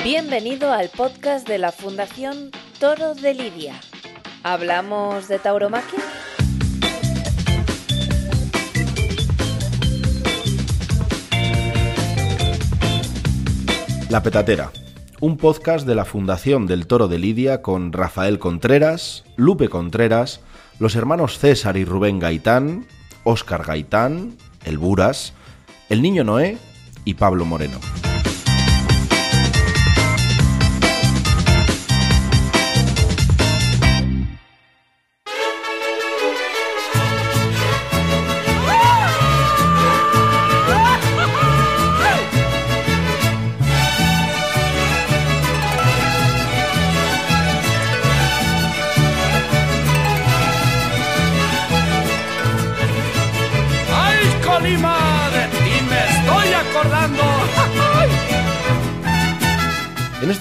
Bienvenido al podcast de la Fundación Toro de Lidia. ¿Hablamos de tauromaquia? La Petatera, un podcast de la Fundación del Toro de Lidia con Rafael Contreras, Lupe Contreras, los hermanos César y Rubén Gaitán, Óscar Gaitán, el Buras, el Niño Noé y Pablo Moreno.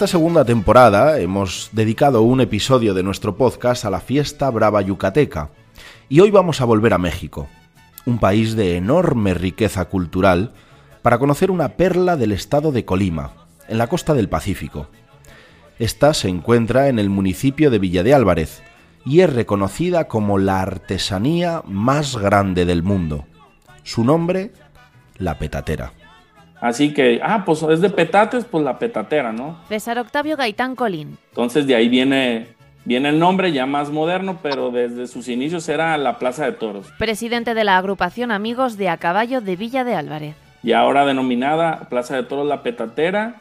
Esta segunda temporada hemos dedicado un episodio de nuestro podcast a la fiesta brava yucateca. Y hoy vamos a volver a México, un país de enorme riqueza cultural, para conocer una perla del estado de Colima, en la costa del Pacífico. Esta se encuentra en el municipio de Villa de Álvarez y es reconocida como la artesanía más grande del mundo. Su nombre, la petatera. Así que, ah, pues es de petates, pues la petatera, ¿no? César Octavio Gaitán Colín. Entonces de ahí viene, viene el nombre ya más moderno, pero desde sus inicios era la Plaza de Toros. Presidente de la agrupación Amigos de A Caballo de Villa de Álvarez. Y ahora denominada Plaza de Toros La Petatera,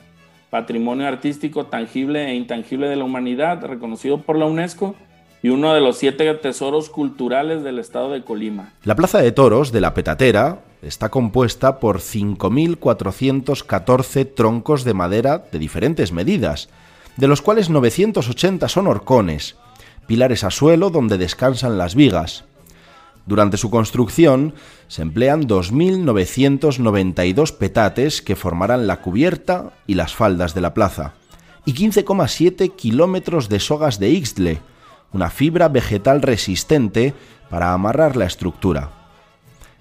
patrimonio artístico tangible e intangible de la humanidad, reconocido por la UNESCO y uno de los siete tesoros culturales del estado de Colima. La Plaza de Toros de la Petatera está compuesta por 5.414 troncos de madera de diferentes medidas, de los cuales 980 son horcones, pilares a suelo donde descansan las vigas. Durante su construcción se emplean 2.992 petates que formarán la cubierta y las faldas de la plaza, y 15,7 kilómetros de sogas de Ixtle, una fibra vegetal resistente para amarrar la estructura.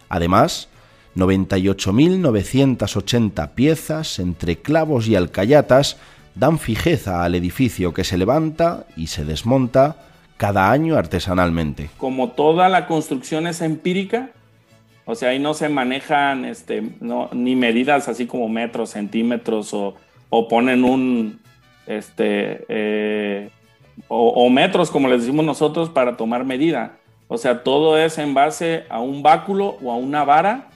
Además, 98.980 piezas entre clavos y alcayatas dan fijeza al edificio que se levanta y se desmonta cada año artesanalmente. Como toda la construcción es empírica, o sea, ahí no se manejan este, no, ni medidas así como metros, centímetros o, o ponen un, este, eh, o, o metros como les decimos nosotros para tomar medida. O sea, todo es en base a un báculo o a una vara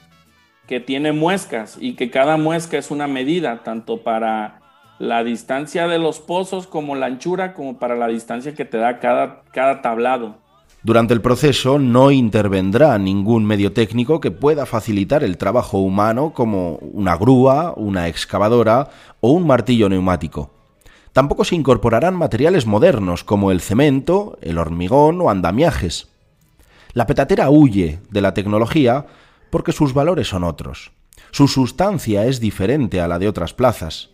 que tiene muescas y que cada muesca es una medida, tanto para la distancia de los pozos como la anchura, como para la distancia que te da cada, cada tablado. Durante el proceso no intervendrá ningún medio técnico que pueda facilitar el trabajo humano como una grúa, una excavadora o un martillo neumático. Tampoco se incorporarán materiales modernos como el cemento, el hormigón o andamiajes. La petatera huye de la tecnología porque sus valores son otros. Su sustancia es diferente a la de otras plazas.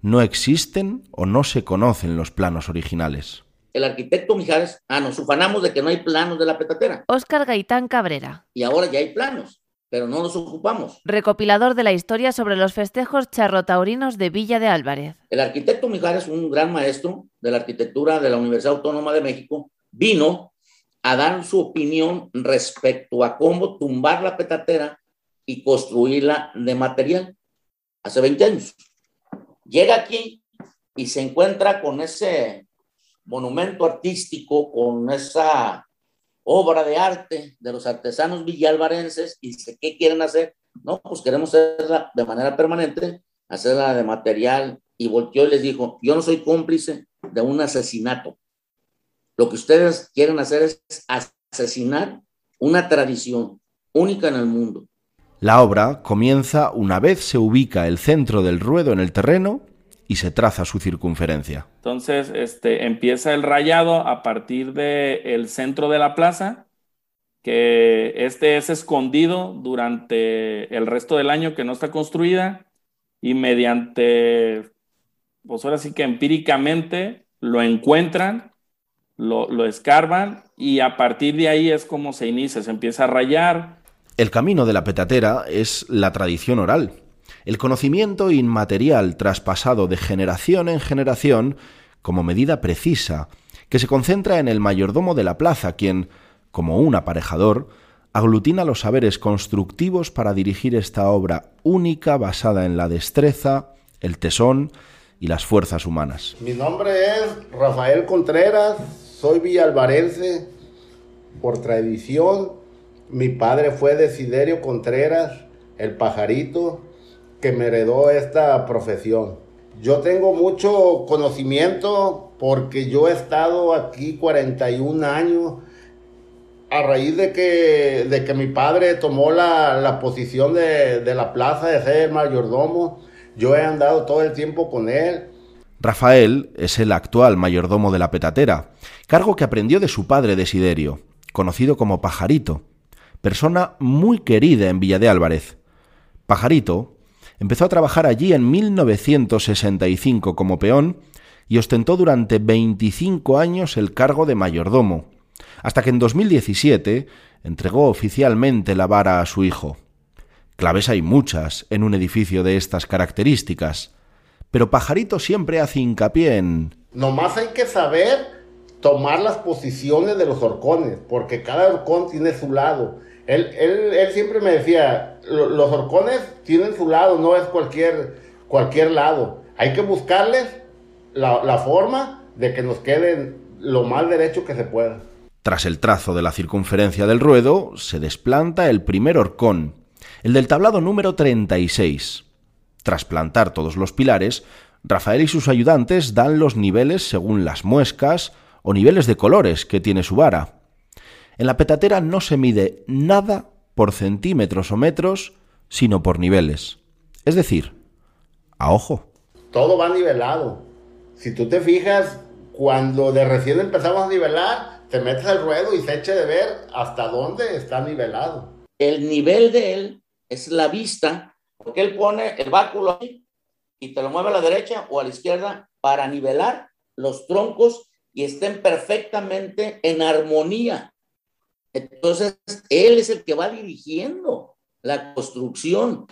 No existen o no se conocen los planos originales. el arquitecto Mijares, ah, nos ufanamos de que no hay planos de la petatera. Óscar Gaitán Cabrera. Y ahora ya hay planos, pero no nos ocupamos. Recopilador de la historia sobre los festejos charrotaurinos de Villa de Álvarez. El arquitecto Mijares, un gran maestro de la arquitectura de la Universidad Autónoma de México, vino a dar su opinión respecto a cómo tumbar la petatera y construirla de material hace 20 años. Llega aquí y se encuentra con ese monumento artístico, con esa obra de arte de los artesanos villalvarenses y dice, ¿qué quieren hacer? No, pues queremos hacerla de manera permanente, hacerla de material y volteó y les dijo, yo no soy cómplice de un asesinato. Lo que ustedes quieren hacer es asesinar una tradición única en el mundo. La obra comienza una vez se ubica el centro del ruedo en el terreno y se traza su circunferencia. Entonces, este, empieza el rayado a partir del centro de la plaza, que este es escondido durante el resto del año que no está construida y mediante, pues ahora sí que empíricamente lo encuentran, lo, lo escarban y a partir de ahí es como se inicia, se empieza a rayar. El camino de la petatera es la tradición oral. el conocimiento inmaterial traspasado de generación en generación como medida precisa, que se concentra en el mayordomo de la plaza, quien, como un aparejador, aglutina los saberes constructivos para dirigir esta obra única basada en la destreza, el tesón y las fuerzas humanas. Mi nombre es Rafael Contreras, soy villalvarense por tradición. Mi padre fue Desiderio Contreras, el pajarito, que me heredó esta profesión. Yo tengo mucho conocimiento porque yo he estado aquí 41 años a raíz de que, de que mi padre tomó la, posición de, de, la plaza de ser mayordomo, yo he andado todo el tiempo con él. Rafael es el actual mayordomo de la petatera, cargo que aprendió de su padre Desiderio, conocido como Pajarito, persona muy querida en Villa de Álvarez. Pajarito empezó a trabajar allí en 1965 como peón y ostentó durante 25 años el cargo de mayordomo, hasta que en 2017 entregó oficialmente la vara a su hijo. Claves hay muchas en un edificio de estas características, pero Pajarito siempre hace hincapié en... Nomás hay que saber tomar las posiciones de los horcones, porque cada horcón tiene su lado. Él, él, siempre me decía, los horcones tienen su lado, no es cualquier, cualquier lado. Hay que buscarles la, la forma de que nos queden lo más derecho que se pueda. Tras el trazo de la circunferencia del ruedo, se desplanta el primer horcón, el del tablado número 36. Tras plantar todos los pilares, Rafael y sus ayudantes dan los niveles según las muescas o niveles de colores que tiene su vara. En la petatera no se mide nada por centímetros o metros, sino por niveles. Es decir, a ojo. Todo va nivelado. Si tú te fijas, cuando de recién empezamos a nivelar, te metes al ruedo y se eche de ver hasta dónde está nivelado. El nivel de él es la vista, porque él pone el báculo ahí y te lo mueve a la derecha o a la izquierda para nivelar los troncos y estén perfectamente en armonía. Entonces, él es el que va dirigiendo la construcción.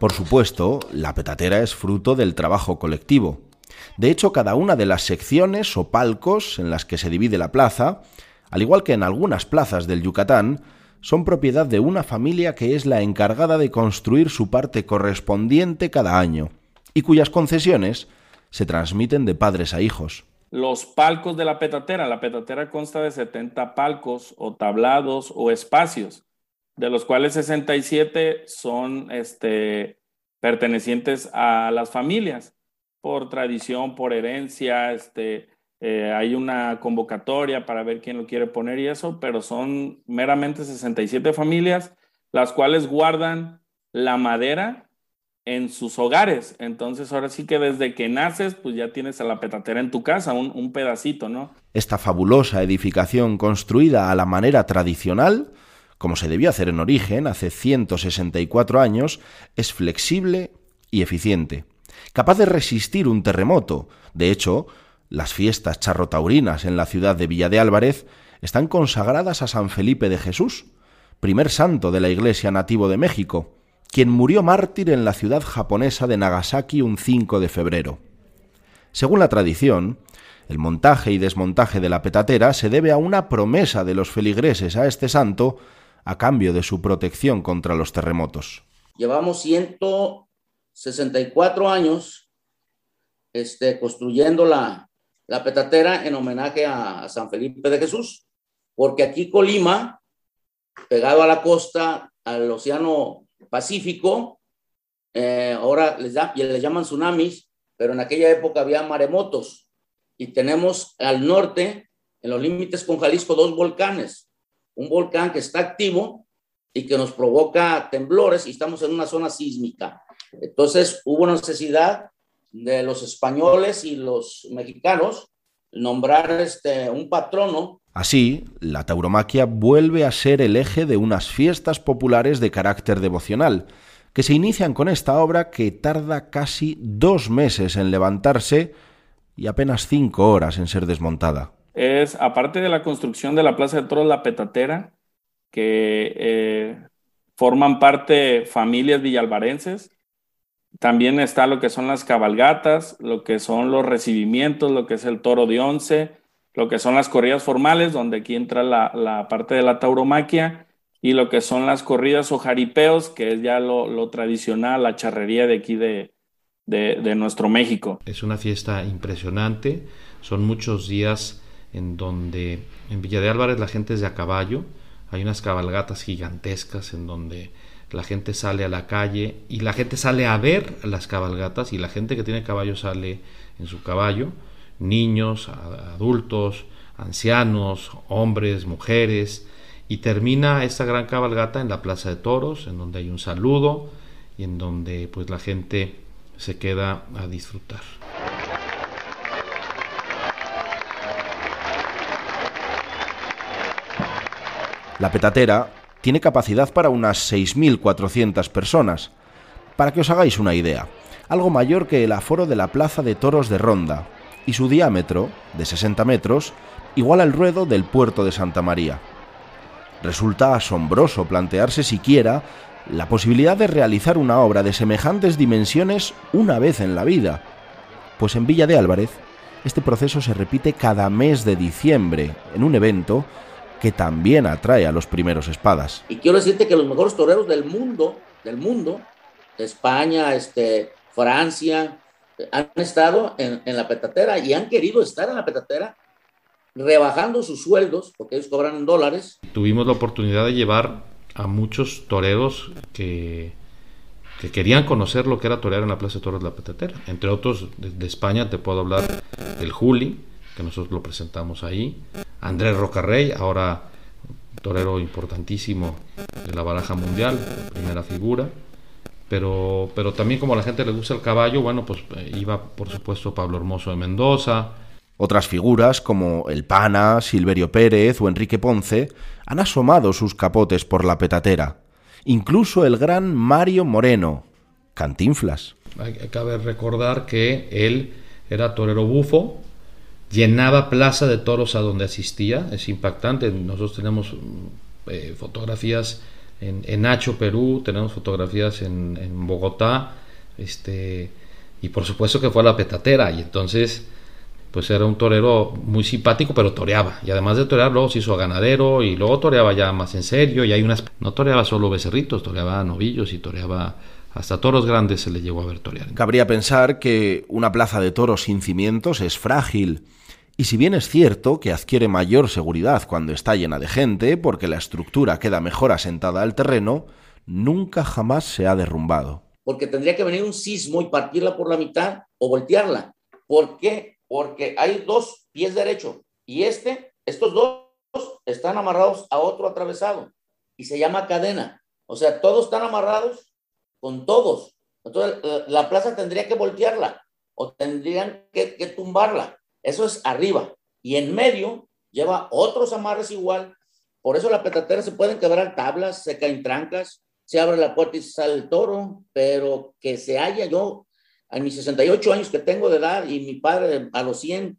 Por supuesto, la petatera es fruto del trabajo colectivo. De hecho, cada una de las secciones o palcos en las que se divide la plaza, al igual que en algunas plazas del Yucatán, son propiedad de una familia que es la encargada de construir su parte correspondiente cada año, y cuyas concesiones se transmiten de padres a hijos. Los palcos de la petatera, la petatera consta de 70 palcos o tablados o espacios de los cuales 67 son este, pertenecientes a las familias, por tradición, por herencia, este, eh, hay una convocatoria para ver quién lo quiere poner y eso, pero son meramente 67 familias, las cuales guardan la madera en sus hogares. Entonces, ahora sí que desde que naces, pues ya tienes a la petatera en tu casa, un, un pedacito, ¿no? Esta fabulosa edificación construida a la manera tradicional como se debió hacer en origen hace 164 años, es flexible y eficiente, capaz de resistir un terremoto. De hecho, las fiestas charrotaurinas en la ciudad de Villa de Álvarez están consagradas a San Felipe de Jesús, primer santo de la Iglesia nativo de México, quien murió mártir en la ciudad japonesa de Nagasaki un 5 de febrero. Según la tradición, el montaje y desmontaje de la petatera se debe a una promesa de los feligreses a este santo a cambio de su protección contra los terremotos. Llevamos 164 años este, construyendo la, la petatera en homenaje a, San Felipe de Jesús, porque aquí Colima, pegado a la costa, al Océano Pacífico, eh, ahora les, da, les llaman tsunamis, pero en aquella época había maremotos y tenemos al norte, en los límites con Jalisco, dos volcanes, un volcán que está activo y que nos provoca temblores y estamos en una zona sísmica. Entonces hubo necesidad de los españoles y los mexicanos nombrar este, un patrono. Así, la tauromaquia vuelve a ser el eje de unas fiestas populares de carácter devocional, que se inician con esta obra que tarda casi dos meses en levantarse y apenas cinco horas en ser desmontada. Es, aparte de la construcción de la Plaza de Toros La Petatera, que eh, forman parte familias villalvarenses, también está lo que son las cabalgatas, lo que son los recibimientos, lo que es el toro de once, lo que son las corridas formales, donde aquí entra la, parte de la tauromaquia, y lo que son las corridas o jaripeos, que es ya lo, tradicional, la charrería de aquí de, de, nuestro México. Es una fiesta impresionante, son muchos días en donde en Villa de Álvarez la gente es de a caballo, hay unas cabalgatas gigantescas en donde la gente sale a la calle y la gente sale a ver las cabalgatas y la gente que tiene caballo sale en su caballo, niños, adultos, ancianos, hombres, mujeres, y termina esta gran cabalgata en la Plaza de Toros, en donde hay un saludo y en donde pues la gente se queda a disfrutar. La petatera tiene capacidad para unas 6.400 personas. Para que os hagáis una idea, algo mayor que el aforo de la Plaza de Toros de Ronda, y su diámetro, de 60 metros, igual al ruedo del puerto de Santa María. Resulta asombroso plantearse siquiera la posibilidad de realizar una obra de semejantes dimensiones una vez en la vida, pues en Villa de Álvarez este proceso se repite cada mes de diciembre en un evento que también atrae a los primeros espadas. Y quiero decirte que los mejores toreros del mundo, del mundo, de España, este, Francia, han estado en, la petatera y han querido estar en la petatera rebajando sus sueldos, porque ellos cobran en dólares. Tuvimos la oportunidad de llevar a muchos toreros que, que querían conocer lo que era torear en la Plaza de Toros de la Petatera. Entre otros, de, España te puedo hablar del Juli, que nosotros lo presentamos ahí, Andrés Rocarrey, ahora torero importantísimo de la baraja mundial, primera figura. Pero, pero también como a la gente le gusta el caballo, bueno, pues eh, iba por supuesto Pablo Hermoso de Mendoza. Otras figuras como el Pana, Silverio Pérez o Enrique Ponce han asomado sus capotes por la petatera. Incluso el gran Mario Moreno, Cantinflas. Cabe recordar que él era torero bufo, llenaba plaza de toros a donde asistía, es impactante. Nosotros tenemos eh, fotografías en, en, Nacho, Perú, tenemos fotografías en, Bogotá, este, y por supuesto que fue a la petatera, y entonces pues era un torero muy simpático, pero toreaba. Y además de torear, luego se hizo ganadero y luego toreaba ya más en serio. Y hay unas. No toreaba solo becerritos, toreaba novillos y toreaba. Hasta toros grandes se le llegó a ver torear. Cabría pensar que una plaza de toros sin cimientos es frágil y si bien es cierto que adquiere mayor seguridad cuando está llena de gente, porque la estructura queda mejor asentada al terreno, nunca jamás se ha derrumbado. Porque tendría que venir un sismo y partirla por la mitad o voltearla. ¿Por qué? Porque hay dos pies derechos y este, estos dos están amarrados a otro atravesado y se llama cadena. O sea, todos están amarrados con todos. Entonces, la plaza tendría que voltearla o tendrían que, que tumbarla. Eso es arriba. Y en medio lleva otros amarres igual. Por eso la petatera se pueden quebrar tablas, se caen trancas, se abre la puerta y sale el toro, pero que se haya yo, a mis 68 años que tengo de edad y mi padre a los 100,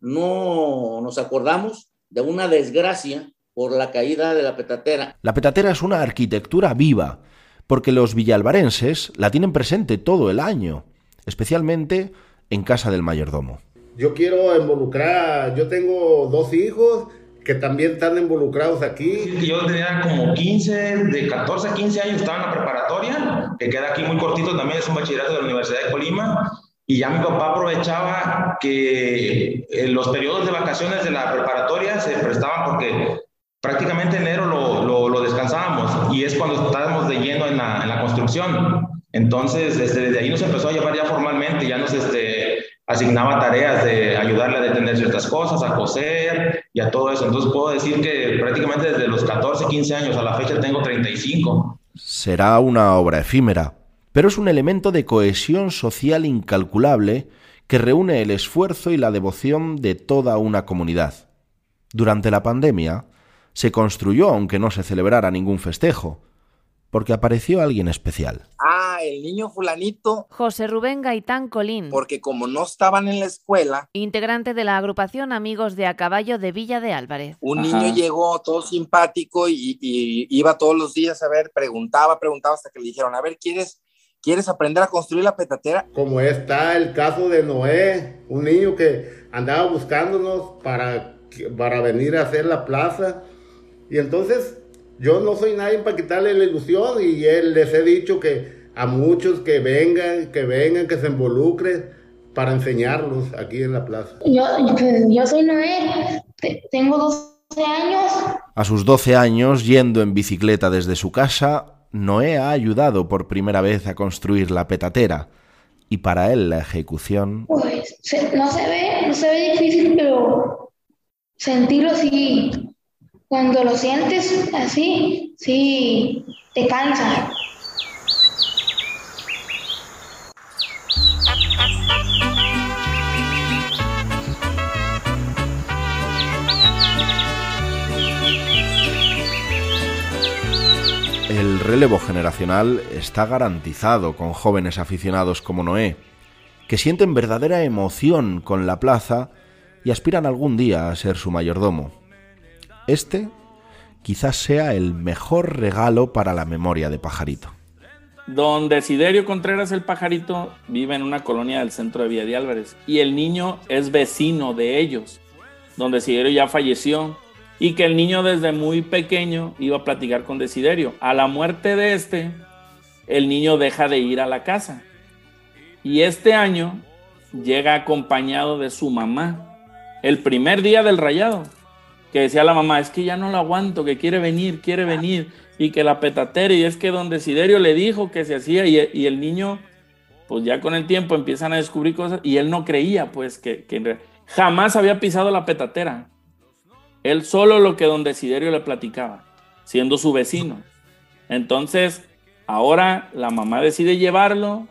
no nos acordamos de una desgracia por la caída de la petatera. La petatera es una arquitectura viva, porque los villalvarenses la tienen presente todo el año, especialmente en casa del mayordomo yo quiero involucrar, yo tengo dos hijos que también están involucrados aquí. Yo tenía como 15, de 14 a 15 años estaba en la preparatoria, que queda aquí muy cortito también, es un bachillerato de la Universidad de Colima, y ya mi papá aprovechaba que en los periodos de vacaciones de la preparatoria se prestaban porque prácticamente enero lo, lo, lo descansábamos y es cuando estábamos de lleno en la, en la construcción. Entonces, desde, desde ahí nos empezó a llevar ya formalmente, ya nos este, asignaba tareas de ayudarle a detener ciertas cosas, a coser y a todo eso. Entonces puedo decir que prácticamente desde los 14, 15 años a la fecha tengo 35. Será una obra efímera, pero es un elemento de cohesión social incalculable que reúne el esfuerzo y la devoción de toda una comunidad. Durante la pandemia, se construyó aunque no se celebrara ningún festejo, porque apareció alguien especial. Ah, el niño fulanito. José Rubén Gaitán Colín. Porque como no estaban en la escuela. Integrante de la agrupación Amigos de a Caballo de Villa de Álvarez. Un niño llegó todo simpático y, iba todos los días a ver, preguntaba, preguntaba hasta que le dijeron, a ver, ¿quieres, ¿quieres aprender a construir la petatera? Como está el caso de Noé, un niño que andaba buscándonos para, para venir a hacer la plaza. Y entonces yo no soy nadie para quitarle la ilusión y él les he dicho que a muchos que vengan, que vengan, que se involucren para enseñarlos aquí en la plaza. Yo, yo soy Noé, tengo 12 años. A sus 12 años, yendo en bicicleta desde su casa, Noé ha ayudado por primera vez a construir la petatera. Y para él la ejecución... Pues no se ve, no se ve difícil, pero sentirlo sí cuando lo sientes así, sí, te cansa. El relevo generacional está garantizado con jóvenes aficionados como Noé, que sienten verdadera emoción con la plaza y aspiran algún día a ser su mayordomo. Este quizás sea el mejor regalo para la memoria de Pajarito. Don Desiderio Contreras el Pajarito vive en una colonia del centro de Villa de Álvarez y el niño es vecino de ellos. Don Desiderio ya falleció y que el niño desde muy pequeño iba a platicar con Desiderio. A la muerte de este, el niño deja de ir a la casa. Y este año llega acompañado de su mamá, el primer día del rayado que decía la mamá, es que ya no lo aguanto, que quiere venir, quiere venir, y que la petatera, y es que don Desiderio le dijo que se hacía, y, el niño, pues ya con el tiempo empiezan a descubrir cosas, y él no creía, pues, que, que jamás había pisado la petatera. Él solo lo que don Desiderio le platicaba, siendo su vecino. Entonces, ahora la mamá decide llevarlo,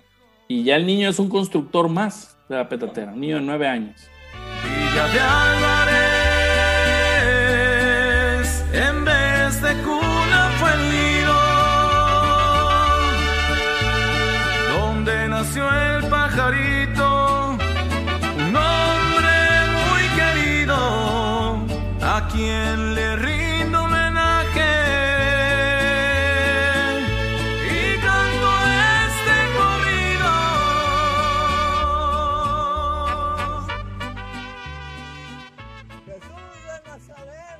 y ya el niño es un constructor más de la petatera, un niño de nueve años. En pajarito, un hombre muy querido a quien le rindo homenaje. Y canto este corrido. Jesús de Nazaret.